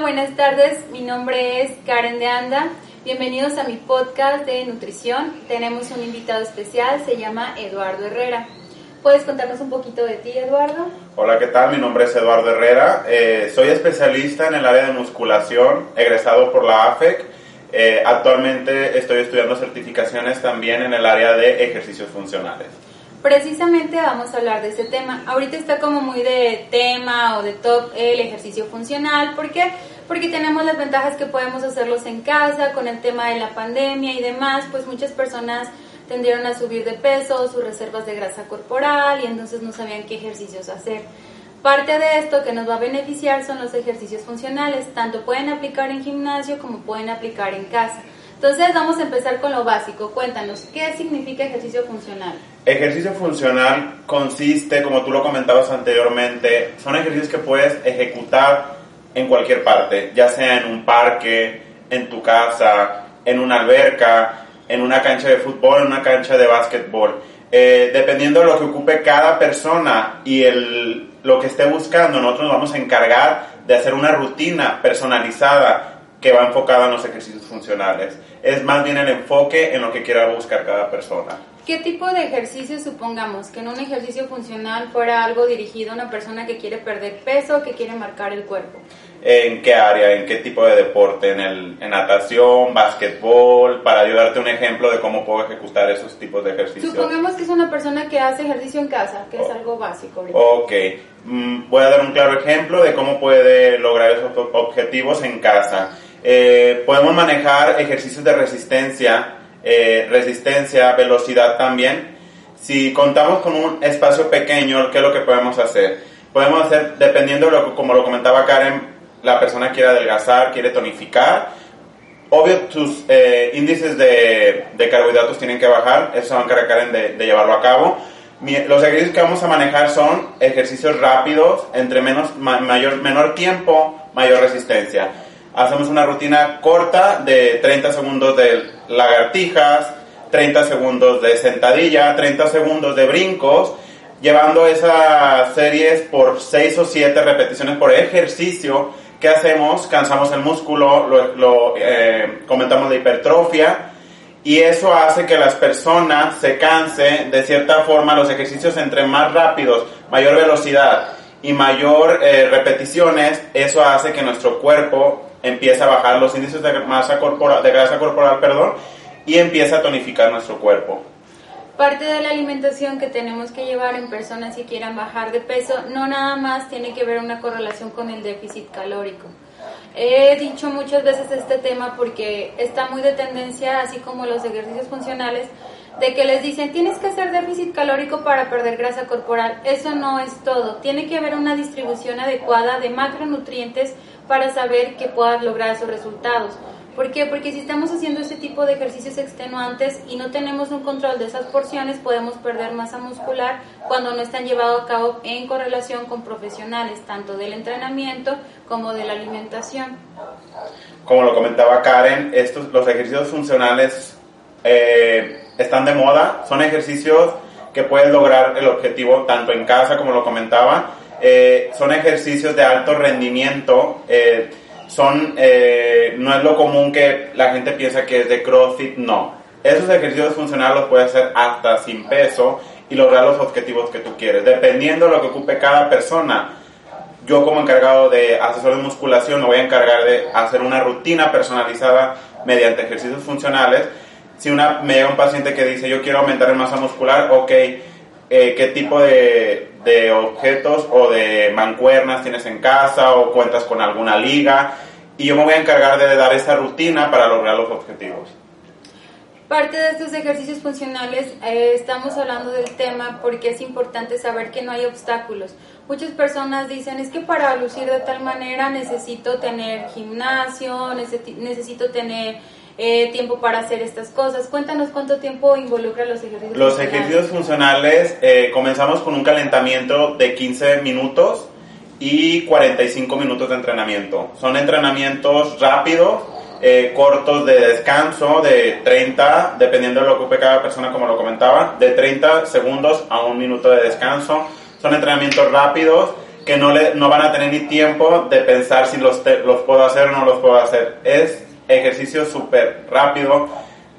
Buenas tardes. Mi nombre es Karen de Anda. Bienvenidos a mi podcast de nutrición. Tenemos un invitado especial, se llama Eduardo Herrera. ¿Puedes contarnos un poquito de ti, Eduardo? Hola, ¿qué tal? Mi nombre es Eduardo Herrera. Eh, soy especialista en el área de musculación, egresado por la AFEC. Eh, actualmente estoy estudiando certificaciones también en el área de ejercicios funcionales. Precisamente vamos a hablar de ese tema. Ahorita está como muy de tema o de top el ejercicio funcional. ¿Por qué? Porque tenemos las ventajas que podemos hacerlos en casa con el tema de la pandemia y demás. Pues muchas personas tendieron a subir de peso, sus reservas de grasa corporal y entonces no sabían qué ejercicios hacer. Parte de esto que nos va a beneficiar son los ejercicios funcionales. Tanto pueden aplicar en gimnasio como pueden aplicar en casa. Entonces vamos a empezar con lo básico. Cuéntanos, ¿qué significa ejercicio funcional? Ejercicio funcional consiste, como tú lo comentabas anteriormente, son ejercicios que puedes ejecutar en cualquier parte, ya sea en un parque, en tu casa, en una alberca, en una cancha de fútbol, en una cancha de básquetbol. Eh, dependiendo de lo que ocupe cada persona y el, lo que esté buscando, nosotros nos vamos a encargar de hacer una rutina personalizada que va enfocada en los ejercicios funcionales. Es más bien el enfoque en lo que quiera buscar cada persona. ¿Qué tipo de ejercicio supongamos que en un ejercicio funcional fuera algo dirigido a una persona que quiere perder peso, que quiere marcar el cuerpo? ¿En qué área? ¿En qué tipo de deporte? ¿En, el, en natación, básquetbol? Para ayudarte un ejemplo de cómo puedo ejecutar esos tipos de ejercicios. Supongamos que es una persona que hace ejercicio en casa, que es algo básico. Ok, mm, voy a dar un claro ejemplo de cómo puede lograr esos objetivos en casa. Eh, podemos manejar ejercicios de resistencia, eh, resistencia, velocidad también. Si contamos con un espacio pequeño, ¿qué es lo que podemos hacer? Podemos hacer, dependiendo, lo, como lo comentaba Karen, la persona quiere adelgazar, quiere tonificar. Obvio, tus eh, índices de, de, carbohidratos tienen que bajar, eso se va a encargar Karen de, de llevarlo a cabo. Los ejercicios que vamos a manejar son ejercicios rápidos, entre menos, mayor, menor tiempo, mayor resistencia hacemos una rutina corta de 30 segundos de lagartijas, 30 segundos de sentadilla, 30 segundos de brincos, llevando esas series por 6 o 7 repeticiones por ejercicio. ¿Qué hacemos? Cansamos el músculo, lo, eh, comentamos de hipertrofia, y eso hace que las personas se cansen, de cierta forma los ejercicios entre más rápidos, mayor velocidad y mayor eh, repeticiones, eso hace que nuestro cuerpo empieza a bajar los índices de masa corporal, de grasa corporal, perdón, y empieza a tonificar nuestro cuerpo. Parte de la alimentación que tenemos que llevar en personas que quieran bajar de peso no nada más tiene que ver una correlación con el déficit calórico. He dicho muchas veces este tema porque está muy de tendencia, así como los ejercicios funcionales, de que les dicen tienes que hacer déficit calórico para perder grasa corporal. Eso no es todo. Tiene que haber una distribución adecuada de macronutrientes para saber que puedas lograr esos resultados. ¿Por qué? Porque si estamos haciendo este tipo de ejercicios extenuantes y no tenemos un control de esas porciones, podemos perder masa muscular cuando no están llevados a cabo en correlación con profesionales, tanto del entrenamiento como de la alimentación. Como lo comentaba Karen, estos, los ejercicios funcionales eh, están de moda, son ejercicios que pueden lograr el objetivo tanto en casa como lo comentaba, eh, son ejercicios de alto rendimiento. Eh, son, eh, no es lo común que la gente piensa que es de CrossFit, no. Esos ejercicios funcionales los puedes hacer hasta sin peso y lograr los objetivos que tú quieres, dependiendo de lo que ocupe cada persona. Yo como encargado de asesor de musculación me voy a encargar de hacer una rutina personalizada mediante ejercicios funcionales. Si una, me llega un paciente que dice yo quiero aumentar en masa muscular, ok, eh, qué tipo de, de, objetos o de mancuernas tienes en casa o cuentas con alguna liga y yo me voy a encargar de dar esa rutina para lograr los objetivos. Parte de estos ejercicios funcionales eh, estamos hablando del tema porque es importante saber que no hay obstáculos. Muchas personas dicen es que para lucir de tal manera necesito tener gimnasio, necesito tener eh, tiempo para hacer estas cosas. Cuéntanos cuánto tiempo involucra los ejercicios Los ejercicios funcionales eh, comenzamos con un calentamiento de 15 minutos y 45 minutos de entrenamiento. Son entrenamientos rápidos, eh, cortos de descanso, de 30, dependiendo de lo que ocupe cada persona, como lo comentaba, de 30 segundos a un minuto de descanso. Son entrenamientos rápidos que no, le, no van a tener ni tiempo de pensar si los, los puedo hacer o no los puedo hacer. Es ejercicio súper rápido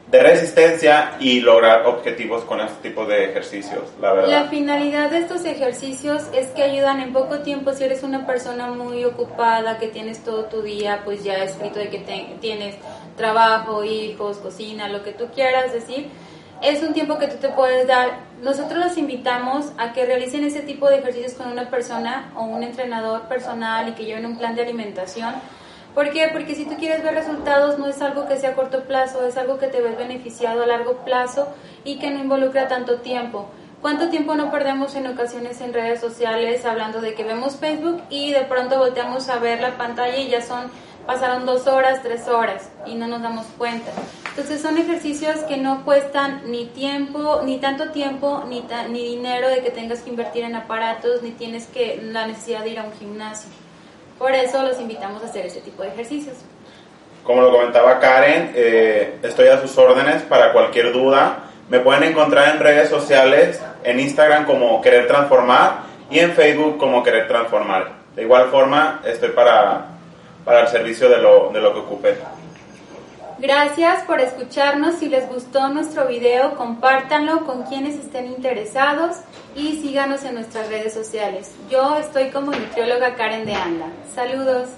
de resistencia y lograr objetivos con este tipo de ejercicios, la verdad. La finalidad de estos ejercicios es que ayudan en poco tiempo si eres una persona muy ocupada, que tienes todo tu día pues ya escrito de que tienes trabajo, hijos, cocina, lo que tú quieras decir. Es un tiempo que tú te puedes dar. Nosotros los invitamos a que realicen ese tipo de ejercicios con una persona o un entrenador personal y que lleven un plan de alimentación ¿Por qué? Porque si tú quieres ver resultados no es algo que sea a corto plazo, es algo que te ves beneficiado a largo plazo y que no involucra tanto tiempo. ¿Cuánto tiempo no perdemos en ocasiones en redes sociales hablando de que vemos Facebook y de pronto volteamos a ver la pantalla y ya son, pasaron dos horas, tres horas y no nos damos cuenta? Entonces son ejercicios que no cuestan ni tiempo, ni tanto tiempo, ni, ni dinero de que tengas que invertir en aparatos, ni tienes que la necesidad de ir a un gimnasio. Por eso los invitamos a hacer este tipo de ejercicios. Como lo comentaba Karen, eh, estoy a sus órdenes para cualquier duda. Me pueden encontrar en redes sociales, en Instagram como Querer Transformar y en Facebook como Querer Transformar. De igual forma, estoy para, para el servicio de lo, de lo que ocupe. Gracias por escucharnos. Si les gustó nuestro video, compártanlo con quienes estén interesados y síganos en nuestras redes sociales. Yo estoy como nutrióloga Karen de Anda. Saludos.